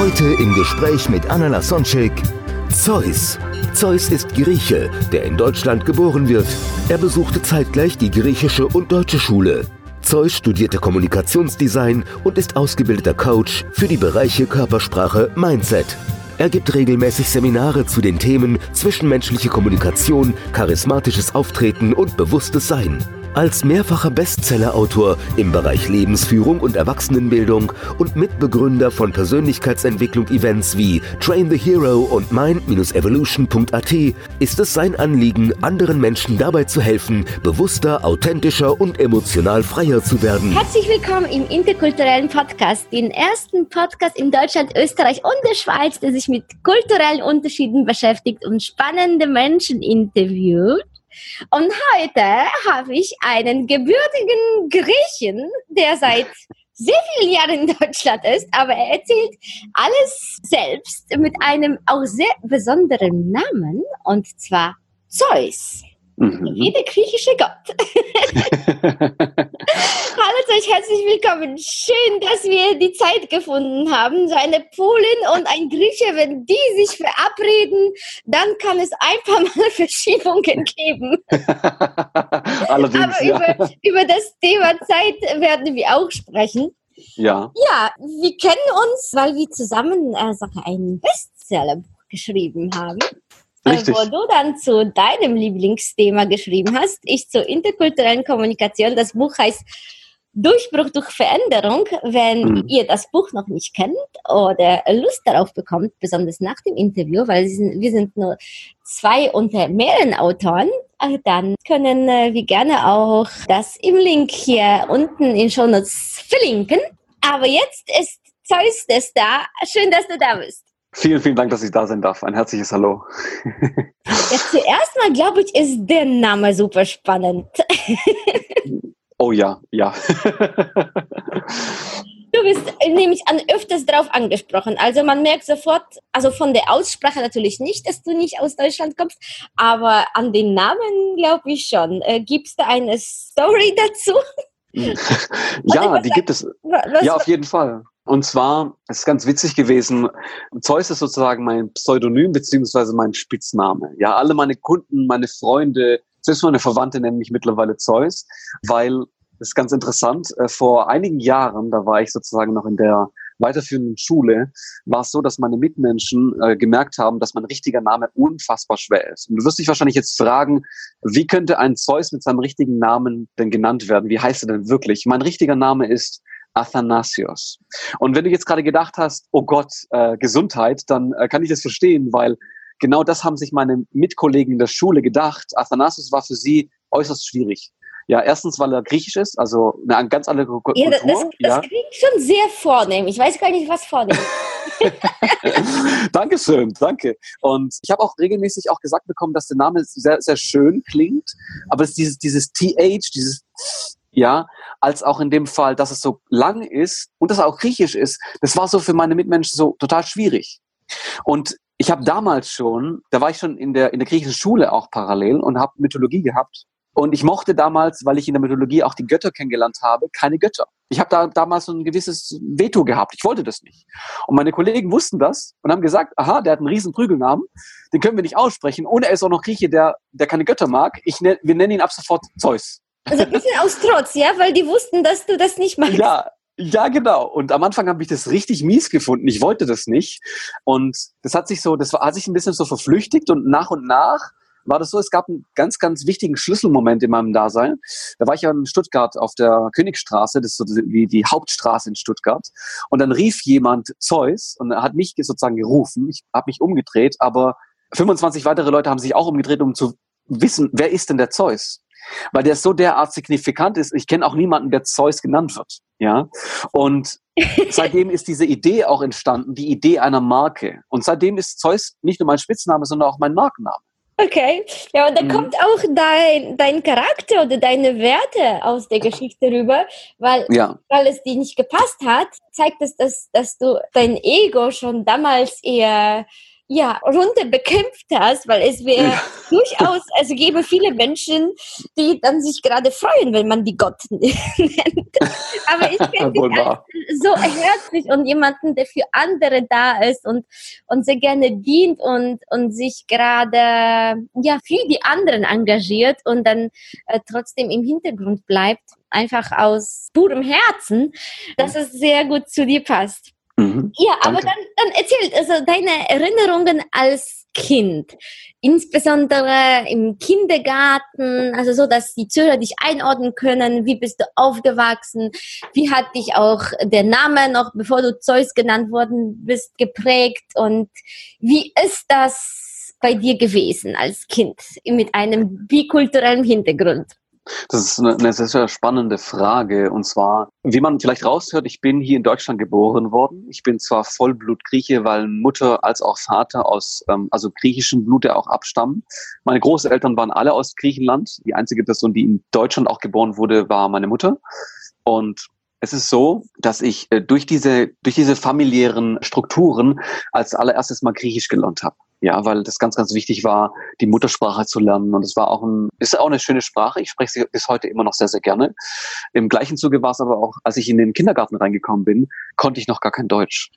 Heute im Gespräch mit Anna Lasonczek Zeus. Zeus ist Grieche, der in Deutschland geboren wird. Er besuchte zeitgleich die griechische und deutsche Schule. Zeus studierte Kommunikationsdesign und ist ausgebildeter Coach für die Bereiche Körpersprache Mindset. Er gibt regelmäßig Seminare zu den Themen zwischenmenschliche Kommunikation, charismatisches Auftreten und bewusstes Sein. Als mehrfacher Bestsellerautor im Bereich Lebensführung und Erwachsenenbildung und Mitbegründer von Persönlichkeitsentwicklung-Events wie Train the Hero und Mind-Evolution.at ist es sein Anliegen, anderen Menschen dabei zu helfen, bewusster, authentischer und emotional freier zu werden. Herzlich willkommen im interkulturellen Podcast, den ersten Podcast in Deutschland, Österreich und der Schweiz, der sich mit kulturellen Unterschieden beschäftigt und spannende Menschen interviewt. Und heute habe ich einen gebürtigen Griechen, der seit sehr vielen Jahren in Deutschland ist, aber er erzählt alles selbst mit einem auch sehr besonderen Namen, und zwar Zeus. Mhm. Wie der griechische Gott. Hallo Zeus, herzlich willkommen. Schön, dass wir die Zeit gefunden haben. So eine Polin und ein Grieche, wenn die sich verabreden, dann kann es ein paar Mal Verschiebungen geben. Allerdings, Aber ja. über, über das Thema Zeit werden wir auch sprechen. ja. Ja, wir kennen uns, weil wir zusammen äh, ein Bestsellerbuch geschrieben haben. Richtig. Wo du dann zu deinem Lieblingsthema geschrieben hast, ich zur interkulturellen Kommunikation. Das Buch heißt Durchbruch durch Veränderung. Wenn Mhm. ihr das Buch noch nicht kennt oder Lust darauf bekommt, besonders nach dem Interview, weil wir sind, nur zwei unter mehreren Autoren, äh, dann können äh, wir gerne auch das im Link hier unten in Shownotes verlinken. Aber jetzt ist Zeus Star. Schön, dass du da bist. Vielen, vielen Dank, dass ich da sein darf. Ein herzliches Hallo. Ja, zuerst mal glaube ich, ist der Name super spannend. Oh ja, ja. Du bist nämlich an öfters drauf angesprochen. Also man merkt sofort, also von der Aussprache natürlich nicht, dass du nicht aus Deutschland kommst, aber an den Namen glaube ich schon. Äh, Gibt es da eine Story dazu? ja, was die gibt es. Was, Ja, auf jeden Fall. Und zwar, es ist ganz witzig gewesen, Zeus ist sozusagen mein Pseudonym beziehungsweise mein Spitzname. Ja, alle meine Kunden, meine Freunde, selbst meine Verwandte nennen mich mittlerweile Zeus, weil das ist ganz interessant. äh, Vor einigen Jahren, da war ich sozusagen noch in der weiterführenden Schule, war es so, dass meine Mitmenschen äh, gemerkt haben, dass mein richtiger Name unfassbar schwer ist. Und du wirst dich wahrscheinlich jetzt fragen, wie könnte ein Zeus mit seinem richtigen Namen denn genannt werden? Wie heißt er denn wirklich? Mein richtiger Name ist Athanasios. Und wenn du jetzt gerade gedacht hast, oh Gott, äh, Gesundheit, dann äh, kann ich das verstehen, weil genau das haben sich meine Mitkollegen in der Schule gedacht. Athanasios war für sie äußerst schwierig. Ja, erstens, weil er griechisch ist, also eine ganz andere Kultur. ja, das, das, das ja. klingt schon sehr vornehm. Ich weiß gar nicht, was vornehm ist. Dankeschön, danke. Und ich habe auch regelmäßig auch gesagt bekommen, dass der Name sehr, sehr schön klingt, aber es ist dieses, dieses TH, dieses ja, als auch in dem Fall, dass es so lang ist und dass er auch griechisch ist, das war so für meine Mitmenschen so total schwierig. Und ich habe damals schon, da war ich schon in der, in der griechischen Schule auch parallel und habe Mythologie gehabt. Und ich mochte damals, weil ich in der Mythologie auch die Götter kennengelernt habe, keine Götter. Ich habe da damals so ein gewisses Veto gehabt. Ich wollte das nicht. Und meine Kollegen wussten das und haben gesagt, aha, der hat einen riesen Prügelnamen, den können wir nicht aussprechen. Und er ist auch noch Grieche, der, der keine Götter mag. Ich nenn, wir nennen ihn ab sofort Zeus. Also ein bisschen aus Trotz, ja, weil die wussten, dass du das nicht magst. Ja, ja, genau. Und am Anfang habe ich das richtig mies gefunden. Ich wollte das nicht. Und das hat sich so, das hat sich ein bisschen so verflüchtigt und nach und nach war das so, es gab einen ganz, ganz wichtigen Schlüsselmoment in meinem Dasein. Da war ich ja in Stuttgart auf der Königstraße, das ist so wie die Hauptstraße in Stuttgart. Und dann rief jemand Zeus und hat mich sozusagen gerufen. Ich habe mich umgedreht, aber 25 weitere Leute haben sich auch umgedreht, um zu wissen, wer ist denn der Zeus? Weil der so derart signifikant ist. Ich kenne auch niemanden, der Zeus genannt wird. Ja, und seitdem ist diese Idee auch entstanden, die Idee einer Marke. Und seitdem ist Zeus nicht nur mein Spitzname, sondern auch mein Markenname. Okay, ja, und da mhm. kommt auch dein, dein Charakter oder deine Werte aus der Geschichte rüber, weil, ja. weil es dir nicht gepasst hat, zeigt es, dass, dass du dein Ego schon damals eher ja, runter bekämpft hast, weil es wäre ja. durchaus, also gäbe viele Menschen, die dann sich gerade freuen, wenn man die Gott nennt. Aber ich finde so herzlich und jemanden, der für andere da ist und, und sehr gerne dient und, und sich gerade, ja, für die anderen engagiert und dann äh, trotzdem im Hintergrund bleibt, einfach aus purem Herzen, dass es sehr gut zu dir passt. Mhm, ja, danke. aber dann, dann erzähl also deine Erinnerungen als Kind, insbesondere im Kindergarten, also so, dass die Zuhörer dich einordnen können. Wie bist du aufgewachsen? Wie hat dich auch der Name noch, bevor du Zeus genannt worden bist, geprägt? Und wie ist das bei dir gewesen als Kind mit einem bikulturellen Hintergrund? Das ist eine, eine, sehr, sehr spannende Frage. Und zwar, wie man vielleicht raushört, ich bin hier in Deutschland geboren worden. Ich bin zwar Vollblut-Grieche, weil Mutter als auch Vater aus, ähm, also griechischem Blute auch abstammen. Meine Großeltern waren alle aus Griechenland. Die einzige Person, die in Deutschland auch geboren wurde, war meine Mutter. Und es ist so, dass ich äh, durch diese, durch diese familiären Strukturen als allererstes mal Griechisch gelernt habe. Ja, weil das ganz, ganz wichtig war, die Muttersprache zu lernen. Und es war auch ein, ist auch eine schöne Sprache. Ich spreche sie bis heute immer noch sehr, sehr gerne. Im gleichen Zuge war es aber auch, als ich in den Kindergarten reingekommen bin, konnte ich noch gar kein Deutsch.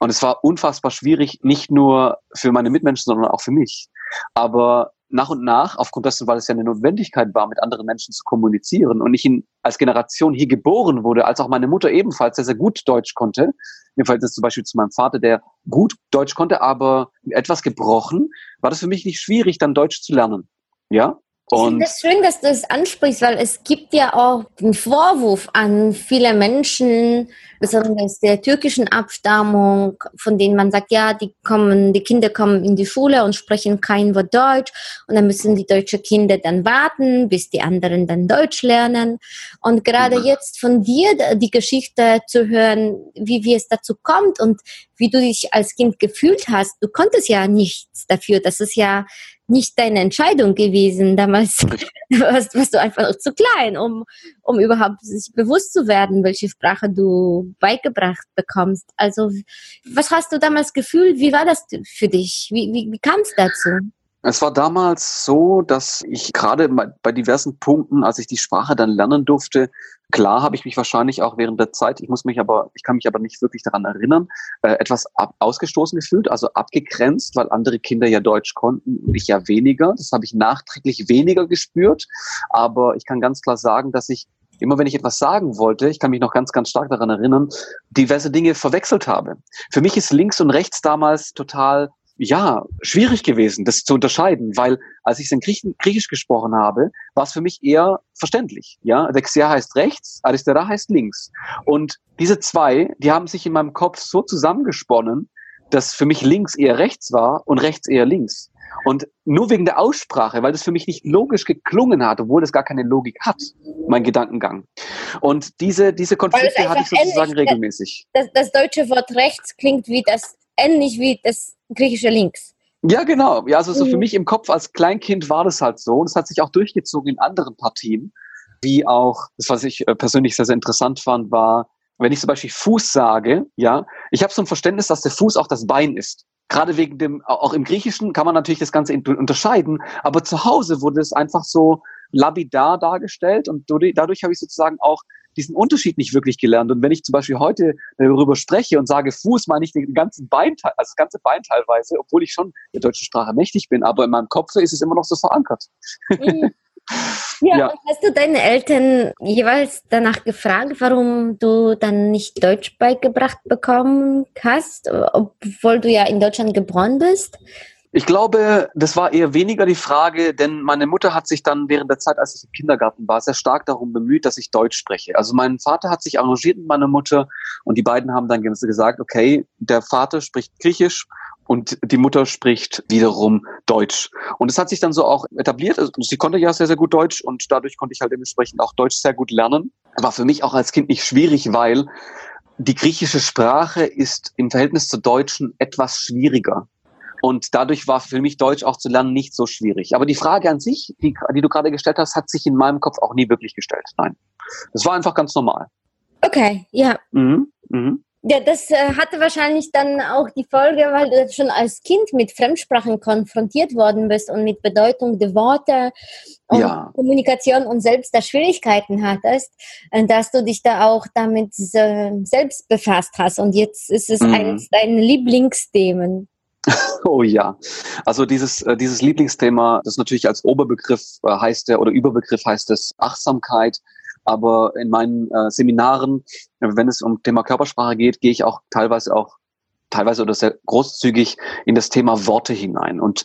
Und es war unfassbar schwierig, nicht nur für meine Mitmenschen, sondern auch für mich. Aber nach und nach, aufgrund dessen, weil es ja eine Notwendigkeit war, mit anderen Menschen zu kommunizieren und ich in, als Generation hier geboren wurde, als auch meine Mutter ebenfalls sehr, sehr gut Deutsch konnte, im Verhältnis zum Beispiel zu meinem Vater, der gut Deutsch konnte, aber etwas gebrochen, war das für mich nicht schwierig, dann Deutsch zu lernen. Ja? Ich finde es schön, dass du es ansprichst, weil es gibt ja auch den Vorwurf an viele Menschen, besonders der türkischen Abstammung, von denen man sagt, ja, die kommen, die Kinder kommen in die Schule und sprechen kein Wort Deutsch und dann müssen die deutschen Kinder dann warten, bis die anderen dann Deutsch lernen. Und gerade mhm. jetzt von dir die Geschichte zu hören, wie, wie es dazu kommt und wie du dich als Kind gefühlt hast, du konntest ja nichts dafür. Das ist ja nicht deine Entscheidung gewesen. Damals warst, warst du einfach noch zu klein, um, um überhaupt sich bewusst zu werden, welche Sprache du beigebracht bekommst. Also, was hast du damals gefühlt? Wie war das für dich? Wie, wie, wie kam es dazu? Es war damals so, dass ich gerade bei diversen Punkten, als ich die Sprache dann lernen durfte, klar habe ich mich wahrscheinlich auch während der Zeit, ich muss mich aber, ich kann mich aber nicht wirklich daran erinnern, äh, etwas ab, ausgestoßen gefühlt, also abgegrenzt, weil andere Kinder ja Deutsch konnten und ich ja weniger. Das habe ich nachträglich weniger gespürt. Aber ich kann ganz klar sagen, dass ich immer wenn ich etwas sagen wollte, ich kann mich noch ganz, ganz stark daran erinnern, diverse Dinge verwechselt habe. Für mich ist links und rechts damals total ja, schwierig gewesen, das zu unterscheiden, weil als ich es in Griech Griechisch gesprochen habe, war es für mich eher verständlich. Ja, Dexia heißt rechts, Aristera heißt links. Und diese zwei, die haben sich in meinem Kopf so zusammengesponnen, dass für mich links eher rechts war und rechts eher links. Und nur wegen der Aussprache, weil das für mich nicht logisch geklungen hat, obwohl das gar keine Logik hat, mein Gedankengang. Und diese, diese Konflikte hatte ich sozusagen ähnlich, regelmäßig. Das, das deutsche Wort rechts klingt wie das ähnlich wie das griechische Links. Ja, genau. Ja, also so für mhm. mich im Kopf als Kleinkind war das halt so. Und es hat sich auch durchgezogen in anderen Partien. Wie auch, das was ich äh, persönlich sehr, sehr interessant fand, war, wenn ich zum Beispiel Fuß sage, ja, ich habe so ein Verständnis, dass der Fuß auch das Bein ist. Gerade wegen dem, auch im Griechischen kann man natürlich das Ganze unterscheiden, aber zu Hause wurde es einfach so labidar dargestellt und dadurch habe ich sozusagen auch diesen Unterschied nicht wirklich gelernt. Und wenn ich zum Beispiel heute darüber spreche und sage Fuß, meine ich den ganzen Beinteil, also das ganze Bein teilweise, obwohl ich schon der deutschen Sprache mächtig bin, aber in meinem Kopf ist es immer noch so verankert. Mhm. Ja, ja. hast du deine Eltern jeweils danach gefragt, warum du dann nicht Deutsch beigebracht bekommen hast, obwohl du ja in Deutschland geboren bist? Ich glaube, das war eher weniger die Frage, denn meine Mutter hat sich dann während der Zeit, als ich im Kindergarten war, sehr stark darum bemüht, dass ich Deutsch spreche. Also mein Vater hat sich arrangiert mit meiner Mutter und die beiden haben dann gesagt, okay, der Vater spricht Griechisch und die Mutter spricht wiederum Deutsch. Und es hat sich dann so auch etabliert. Also sie konnte ja sehr, sehr gut Deutsch und dadurch konnte ich halt dementsprechend auch Deutsch sehr gut lernen. War für mich auch als Kind nicht schwierig, weil die griechische Sprache ist im Verhältnis zur deutschen etwas schwieriger. Und dadurch war für mich Deutsch auch zu lernen nicht so schwierig. Aber die Frage an sich, die, die du gerade gestellt hast, hat sich in meinem Kopf auch nie wirklich gestellt. Nein. Das war einfach ganz normal. Okay, ja. Mhm. Mhm. Ja, das äh, hatte wahrscheinlich dann auch die Folge, weil du schon als Kind mit Fremdsprachen konfrontiert worden bist und mit Bedeutung der Worte und ja. Kommunikation und selbst da Schwierigkeiten hattest, äh, dass du dich da auch damit äh, selbst befasst hast. Und jetzt ist es mhm. eines deiner Lieblingsthemen. Oh ja, also dieses, äh, dieses Lieblingsthema, das natürlich als Oberbegriff äh, heißt der oder Überbegriff heißt es Achtsamkeit. Aber in meinen äh, Seminaren, wenn es um Thema Körpersprache geht, gehe ich auch teilweise auch teilweise oder sehr großzügig in das Thema Worte hinein. Und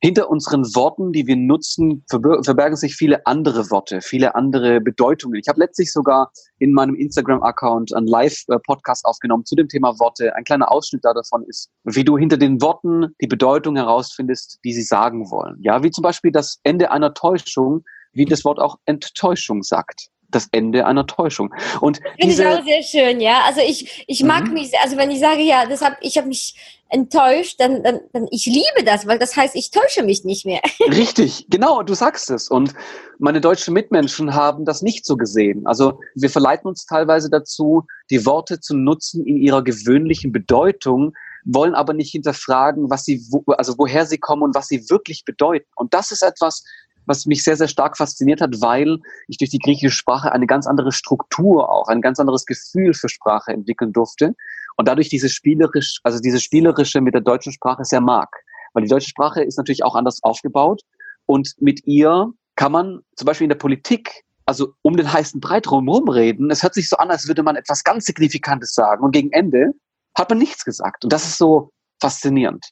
hinter unseren Worten, die wir nutzen, verbergen sich viele andere Worte, viele andere Bedeutungen. Ich habe letztlich sogar in meinem Instagram-Account einen Live-Podcast aufgenommen zu dem Thema Worte. Ein kleiner Ausschnitt davon ist, wie du hinter den Worten die Bedeutung herausfindest, die sie sagen wollen. Ja, wie zum Beispiel das Ende einer Täuschung, wie das Wort auch Enttäuschung sagt das Ende einer Täuschung. Und Finde ich auch sehr schön, ja. Also ich, ich mag mhm. mich, also wenn ich sage, ja, das hab, ich habe mich enttäuscht, dann, dann, dann ich liebe das, weil das heißt, ich täusche mich nicht mehr. Richtig, genau, du sagst es. Und meine deutschen Mitmenschen haben das nicht so gesehen. Also wir verleiten uns teilweise dazu, die Worte zu nutzen in ihrer gewöhnlichen Bedeutung, wollen aber nicht hinterfragen, was sie, also woher sie kommen und was sie wirklich bedeuten. Und das ist etwas, was mich sehr, sehr stark fasziniert hat, weil ich durch die griechische Sprache eine ganz andere Struktur auch, ein ganz anderes Gefühl für Sprache entwickeln durfte und dadurch diese spielerisch, also diese spielerische mit der deutschen Sprache sehr mag. Weil die deutsche Sprache ist natürlich auch anders aufgebaut und mit ihr kann man zum Beispiel in der Politik also um den heißen Brei drumherum reden. Es hört sich so an, als würde man etwas ganz Signifikantes sagen und gegen Ende hat man nichts gesagt. Und das ist so faszinierend.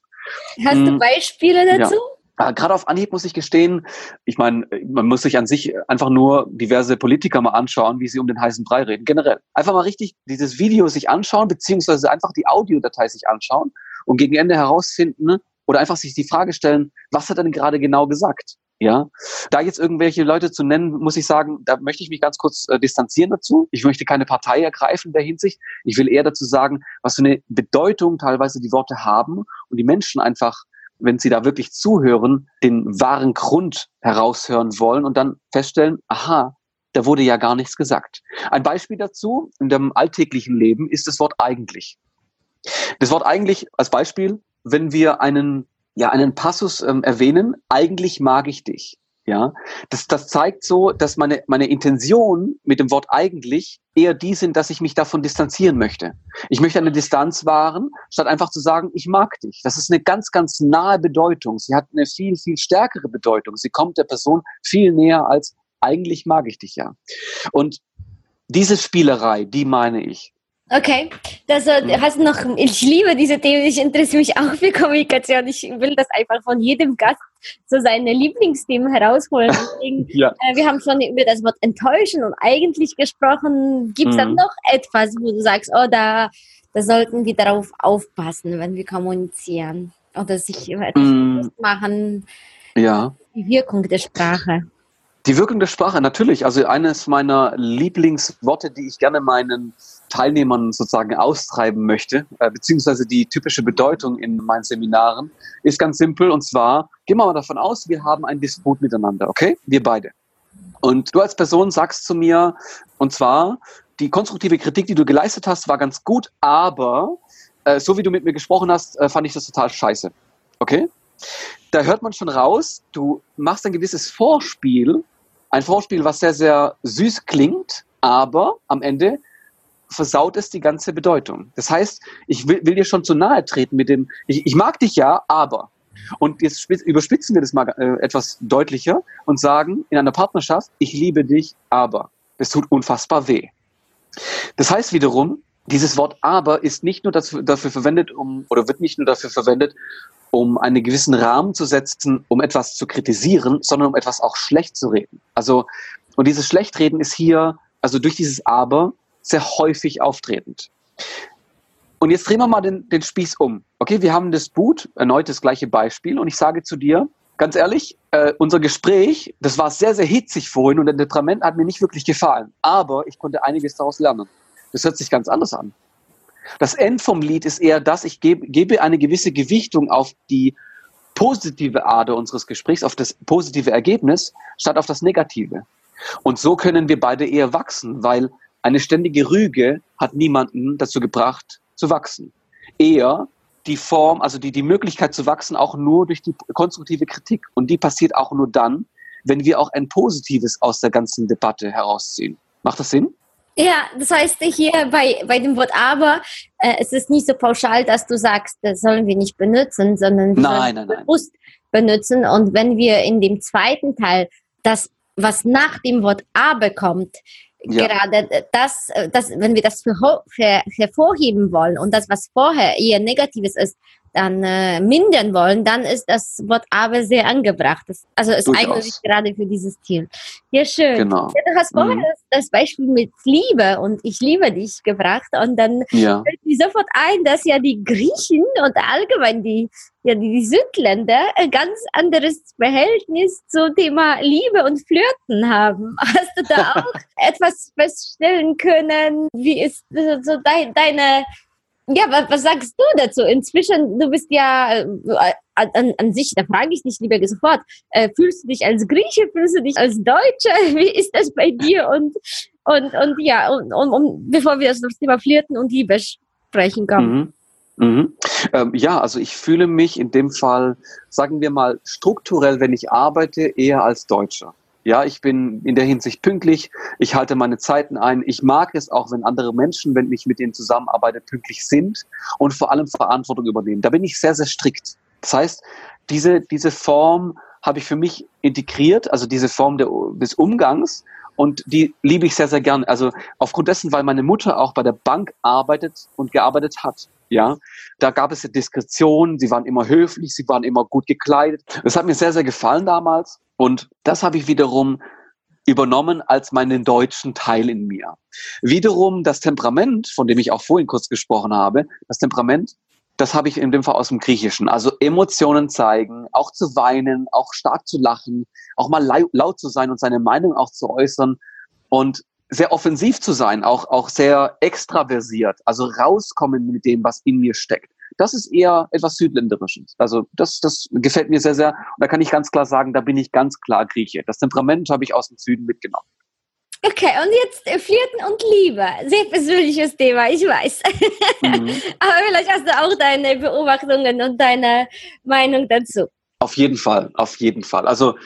Hast du hm. Beispiele dazu? Ja. Gerade auf Anhieb muss ich gestehen, ich meine, man muss sich an sich einfach nur diverse Politiker mal anschauen, wie sie um den heißen Brei reden. Generell. Einfach mal richtig dieses Video sich anschauen, beziehungsweise einfach die Audiodatei sich anschauen und gegen Ende herausfinden oder einfach sich die Frage stellen, was hat er denn gerade genau gesagt? Ja, da jetzt irgendwelche Leute zu nennen, muss ich sagen, da möchte ich mich ganz kurz äh, distanzieren dazu. Ich möchte keine Partei ergreifen in der Hinsicht. Ich will eher dazu sagen, was für eine Bedeutung teilweise die Worte haben und die Menschen einfach wenn Sie da wirklich zuhören, den wahren Grund heraushören wollen und dann feststellen, aha, da wurde ja gar nichts gesagt. Ein Beispiel dazu in dem alltäglichen Leben ist das Wort eigentlich. Das Wort eigentlich als Beispiel, wenn wir einen, ja, einen Passus ähm, erwähnen, eigentlich mag ich dich. Ja, das, das zeigt so, dass meine, meine Intention mit dem Wort eigentlich eher die sind, dass ich mich davon distanzieren möchte. Ich möchte eine Distanz wahren, statt einfach zu sagen, ich mag dich. Das ist eine ganz, ganz nahe Bedeutung. Sie hat eine viel, viel stärkere Bedeutung. Sie kommt der Person viel näher als eigentlich mag ich dich ja. Und diese Spielerei, die meine ich. Okay, das äh, hast noch, ich liebe diese Themen, ich interessiere mich auch für Kommunikation. Ich will das einfach von jedem Gast so seine Lieblingsthemen herausholen. Deswegen, ja. äh, wir haben schon über das Wort enttäuschen und eigentlich gesprochen. Gibt es mhm. dann noch etwas, wo du sagst, oh, da, da sollten wir darauf aufpassen, wenn wir kommunizieren oder sich etwas mhm. machen? Ja. Die Wirkung der Sprache. Die Wirkung der Sprache, natürlich. Also eines meiner Lieblingsworte, die ich gerne meinen Teilnehmern sozusagen austreiben möchte, äh, beziehungsweise die typische Bedeutung in meinen Seminaren, ist ganz simpel. Und zwar, gehen wir mal davon aus, wir haben einen Disput miteinander, okay? Wir beide. Und du als Person sagst zu mir, und zwar, die konstruktive Kritik, die du geleistet hast, war ganz gut, aber äh, so wie du mit mir gesprochen hast, äh, fand ich das total scheiße. Okay? Da hört man schon raus, du machst ein gewisses Vorspiel, ein Vorspiel, was sehr, sehr süß klingt, aber am Ende versaut es die ganze Bedeutung. Das heißt, ich will, will dir schon zu nahe treten mit dem, ich, ich mag dich ja, aber. Und jetzt überspitzen wir das mal äh, etwas deutlicher und sagen in einer Partnerschaft, ich liebe dich, aber. Das tut unfassbar weh. Das heißt wiederum, dieses Wort aber ist nicht nur dafür, dafür verwendet, um, oder wird nicht nur dafür verwendet, um einen gewissen Rahmen zu setzen, um etwas zu kritisieren, sondern um etwas auch schlecht zu reden. Also, und dieses Schlechtreden ist hier, also durch dieses Aber, sehr häufig auftretend. Und jetzt drehen wir mal den, den Spieß um. Okay, wir haben das Boot, erneut das gleiche Beispiel, und ich sage zu dir, ganz ehrlich, äh, unser Gespräch, das war sehr, sehr hitzig vorhin und der Temperament hat mir nicht wirklich gefallen. Aber ich konnte einiges daraus lernen. Das hört sich ganz anders an. Das End vom Lied ist eher das, ich gebe, gebe eine gewisse Gewichtung auf die positive Ader unseres Gesprächs, auf das positive Ergebnis, statt auf das Negative. Und so können wir beide eher wachsen, weil eine ständige Rüge hat niemanden dazu gebracht, zu wachsen. Eher die Form, also die, die Möglichkeit zu wachsen, auch nur durch die konstruktive Kritik. Und die passiert auch nur dann, wenn wir auch ein Positives aus der ganzen Debatte herausziehen. Macht das Sinn? Ja, das heißt hier bei, bei dem Wort aber, äh, es ist nicht so pauschal, dass du sagst, das sollen wir nicht benutzen, sondern wir nein, sollen nein, bewusst benutzen. Und wenn wir in dem zweiten Teil das, was nach dem Wort aber kommt, ja. gerade das, das, wenn wir das hervorheben wollen und das, was vorher eher Negatives ist, dann äh, mindern wollen, dann ist das Wort aber sehr angebracht. Das, also es eignet sich gerade für dieses Ziel. Ja, schön. Genau. Ja, du hast vorher mhm. das, das, Beispiel mit Liebe und ich liebe dich gebracht und dann ja. fällt mir sofort ein, dass ja die Griechen und allgemein die, ja, die Südländer ein ganz anderes Verhältnis zum Thema Liebe und Flirten haben. Hast du da auch etwas feststellen können? Wie ist so dein, deine ja, was, sagst du dazu? Inzwischen, du bist ja äh, an, an sich, da frage ich dich lieber sofort, äh, fühlst du dich als Grieche, fühlst du dich als Deutsche? Wie ist das bei dir? Und, und, und ja, und, und, und bevor wir das Thema Flirten und Liebe sprechen kommen. Mhm. Mhm. Ähm, ja, also ich fühle mich in dem Fall, sagen wir mal, strukturell, wenn ich arbeite, eher als Deutscher. Ja, ich bin in der Hinsicht pünktlich. Ich halte meine Zeiten ein. Ich mag es auch, wenn andere Menschen, wenn ich mit denen zusammenarbeite, pünktlich sind und vor allem Verantwortung übernehmen. Da bin ich sehr, sehr strikt. Das heißt, diese, diese Form habe ich für mich integriert, also diese Form der, des Umgangs und die liebe ich sehr, sehr gern. Also aufgrund dessen, weil meine Mutter auch bei der Bank arbeitet und gearbeitet hat. Ja, da gab es ja Diskretion, sie waren immer höflich, sie waren immer gut gekleidet. Das hat mir sehr, sehr gefallen damals. Und das habe ich wiederum übernommen als meinen deutschen Teil in mir. Wiederum das Temperament, von dem ich auch vorhin kurz gesprochen habe, das Temperament, das habe ich in dem Fall aus dem Griechischen. Also Emotionen zeigen, auch zu weinen, auch stark zu lachen, auch mal laut zu sein und seine Meinung auch zu äußern und sehr offensiv zu sein, auch, auch sehr extraversiert, also rauskommen mit dem, was in mir steckt das ist eher etwas Südländerisches. Also das, das gefällt mir sehr, sehr. Und da kann ich ganz klar sagen, da bin ich ganz klar Grieche. Das Temperament habe ich aus dem Süden mitgenommen. Okay, und jetzt äh, Flirten und Liebe. Sehr persönliches Thema, ich weiß. Mhm. Aber vielleicht hast du auch deine Beobachtungen und deine Meinung dazu. Auf jeden Fall, auf jeden Fall. Also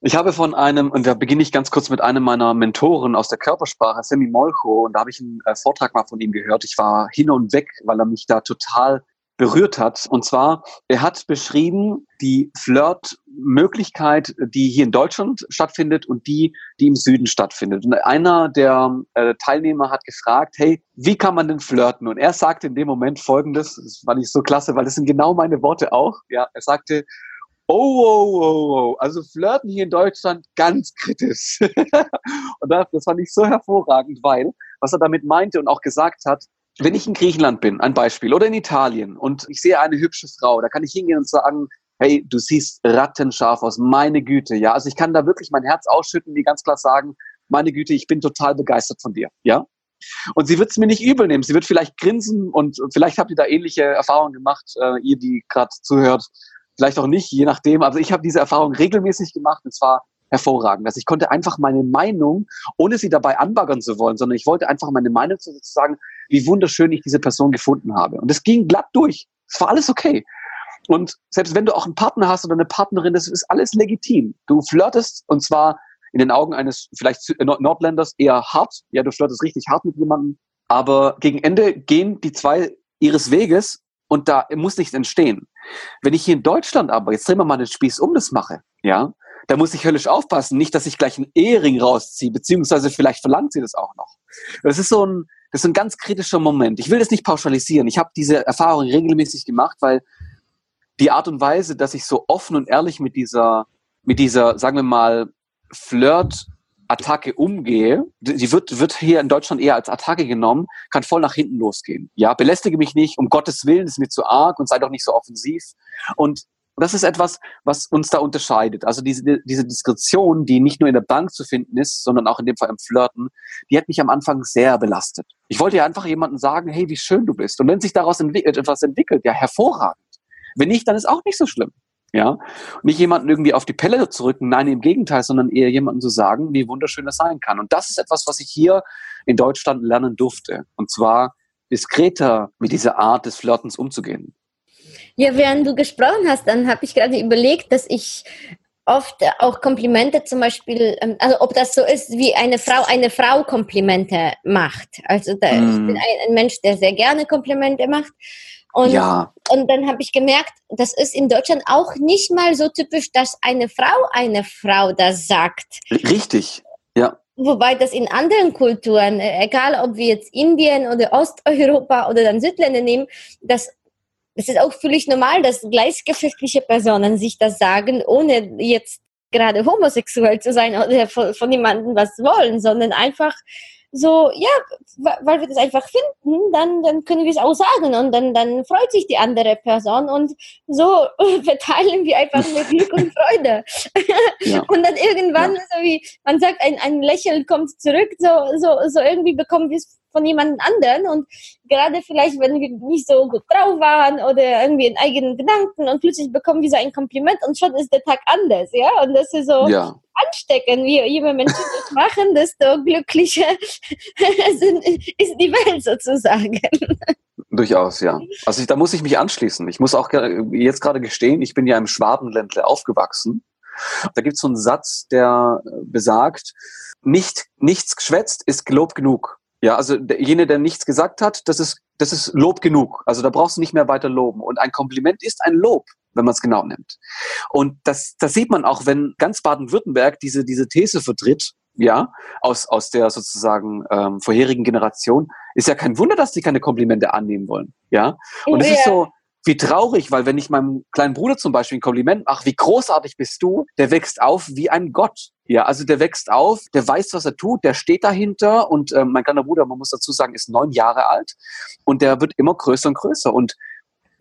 ich habe von einem, und da beginne ich ganz kurz mit einem meiner Mentoren aus der Körpersprache, Semi Molcho, und da habe ich einen äh, Vortrag mal von ihm gehört. Ich war hin und weg, weil er mich da total berührt hat. Und zwar, er hat beschrieben die Flirt-Möglichkeit, die hier in Deutschland stattfindet und die, die im Süden stattfindet. Und einer der äh, Teilnehmer hat gefragt, hey, wie kann man denn flirten? Und er sagte in dem Moment Folgendes, das fand ich so klasse, weil das sind genau meine Worte auch. Ja, er sagte, Oh, oh, oh, oh. Also Flirten hier in Deutschland ganz kritisch. und das, das fand ich so hervorragend, weil, was er damit meinte und auch gesagt hat, wenn ich in Griechenland bin, ein Beispiel, oder in Italien und ich sehe eine hübsche Frau, da kann ich hingehen und sagen, hey, du siehst rattenscharf aus, meine Güte, ja. Also ich kann da wirklich mein Herz ausschütten, die ganz klar sagen, meine Güte, ich bin total begeistert von dir, ja. Und sie wird es mir nicht übel nehmen. Sie wird vielleicht grinsen und vielleicht habt ihr da ähnliche Erfahrungen gemacht, äh, ihr, die gerade zuhört vielleicht auch nicht, je nachdem. Also ich habe diese Erfahrung regelmäßig gemacht und zwar hervorragend. Also ich konnte einfach meine Meinung, ohne sie dabei anbaggern zu wollen, sondern ich wollte einfach meine Meinung zu sagen, wie wunderschön ich diese Person gefunden habe. Und es ging glatt durch. Es war alles okay. Und selbst wenn du auch einen Partner hast oder eine Partnerin, das ist alles legitim. Du flirtest und zwar in den Augen eines vielleicht Nordländers eher hart. Ja, du flirtest richtig hart mit jemandem. Aber gegen Ende gehen die zwei ihres Weges und da muss nichts entstehen. Wenn ich hier in Deutschland aber, jetzt drehen wir mal den Spieß um, das mache, ja, da muss ich höllisch aufpassen, nicht, dass ich gleich einen Ehering rausziehe, beziehungsweise vielleicht verlangt sie das auch noch. Das ist so ein, das ist ein ganz kritischer Moment. Ich will das nicht pauschalisieren. Ich habe diese Erfahrung regelmäßig gemacht, weil die Art und Weise, dass ich so offen und ehrlich mit dieser, mit dieser, sagen wir mal, Flirt Attacke umgehe, die wird, wird hier in Deutschland eher als Attacke genommen, kann voll nach hinten losgehen. Ja, belästige mich nicht, um Gottes Willen, ist mir zu arg und sei doch nicht so offensiv. Und das ist etwas, was uns da unterscheidet. Also diese, diese Diskretion, die nicht nur in der Bank zu finden ist, sondern auch in dem Fall im Flirten, die hat mich am Anfang sehr belastet. Ich wollte ja einfach jemandem sagen, hey, wie schön du bist. Und wenn sich daraus entwickelt, etwas entwickelt, ja, hervorragend. Wenn nicht, dann ist auch nicht so schlimm. Ja, nicht jemanden irgendwie auf die Pelle zu rücken, nein, im Gegenteil, sondern eher jemanden zu sagen, wie wunderschön das sein kann. Und das ist etwas, was ich hier in Deutschland lernen durfte. Und zwar diskreter mit dieser Art des Flirtens umzugehen. Ja, während du gesprochen hast, dann habe ich gerade überlegt, dass ich oft auch Komplimente zum Beispiel, ähm, also ob das so ist, wie eine Frau eine Frau Komplimente macht. Also da, mm. ich bin ein, ein Mensch, der sehr gerne Komplimente macht. Und, ja. und dann habe ich gemerkt, das ist in Deutschland auch nicht mal so typisch, dass eine Frau eine Frau das sagt. Richtig, ja. Wobei das in anderen Kulturen, äh, egal ob wir jetzt Indien oder Osteuropa oder dann Südländer nehmen, das, das ist auch völlig normal, dass gleichgeschlechtliche Personen sich das sagen, ohne jetzt gerade homosexuell zu sein oder von, von jemandem was wollen, sondern einfach so, ja, weil wir das einfach finden, dann, dann können wir es auch sagen und dann, dann freut sich die andere Person und so verteilen wir einfach nur Glück und Freude. Ja. Und dann irgendwann, ja. so wie man sagt, ein, ein Lächeln kommt zurück, so, so, so irgendwie bekommen wir es von jemand anderen und gerade vielleicht, wenn wir nicht so gut drauf waren oder irgendwie in eigenen Gedanken und plötzlich bekommen wir so ein Kompliment und schon ist der Tag anders, ja, und das ist so ja. ansteckend, wie je mehr Menschen das machen, desto glücklicher ist die Welt sozusagen. Durchaus, ja. Also ich, da muss ich mich anschließen. Ich muss auch jetzt gerade gestehen, ich bin ja im Schwabenländle aufgewachsen. Da gibt es so einen Satz, der besagt, nicht, nichts geschwätzt ist gelobt genug. Ja, also derjenige, der nichts gesagt hat, das ist, das ist Lob genug. Also da brauchst du nicht mehr weiter loben. Und ein Kompliment ist ein Lob, wenn man es genau nimmt. Und das, das sieht man auch, wenn ganz Baden-Württemberg diese, diese These vertritt, ja, aus, aus der sozusagen ähm, vorherigen Generation, ist ja kein Wunder, dass die keine Komplimente annehmen wollen. Ja. Und es ja. ist so, wie traurig, weil wenn ich meinem kleinen Bruder zum Beispiel ein Kompliment mache, wie großartig bist du, der wächst auf wie ein Gott. Ja, also der wächst auf, der weiß, was er tut, der steht dahinter und äh, mein kleiner Bruder, man muss dazu sagen, ist neun Jahre alt und der wird immer größer und größer und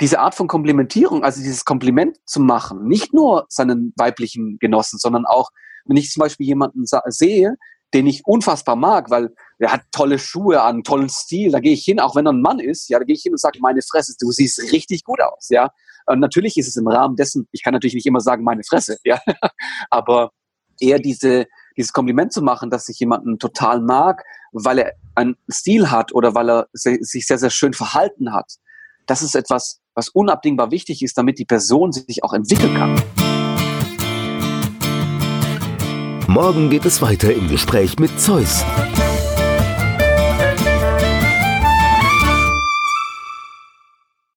diese Art von Komplementierung, also dieses Kompliment zu machen, nicht nur seinen weiblichen Genossen, sondern auch, wenn ich zum Beispiel jemanden sehe, den ich unfassbar mag, weil er hat tolle Schuhe an, tollen Stil, da gehe ich hin, auch wenn er ein Mann ist, ja, da gehe ich hin und sage, meine Fresse, du siehst richtig gut aus, ja. Und natürlich ist es im Rahmen dessen, ich kann natürlich nicht immer sagen, meine Fresse, ja, aber eher diese, dieses Kompliment zu machen, dass sich jemanden total mag, weil er einen Stil hat oder weil er sich sehr, sehr schön verhalten hat. Das ist etwas, was unabdingbar wichtig ist, damit die Person sich auch entwickeln kann. Morgen geht es weiter im Gespräch mit Zeus.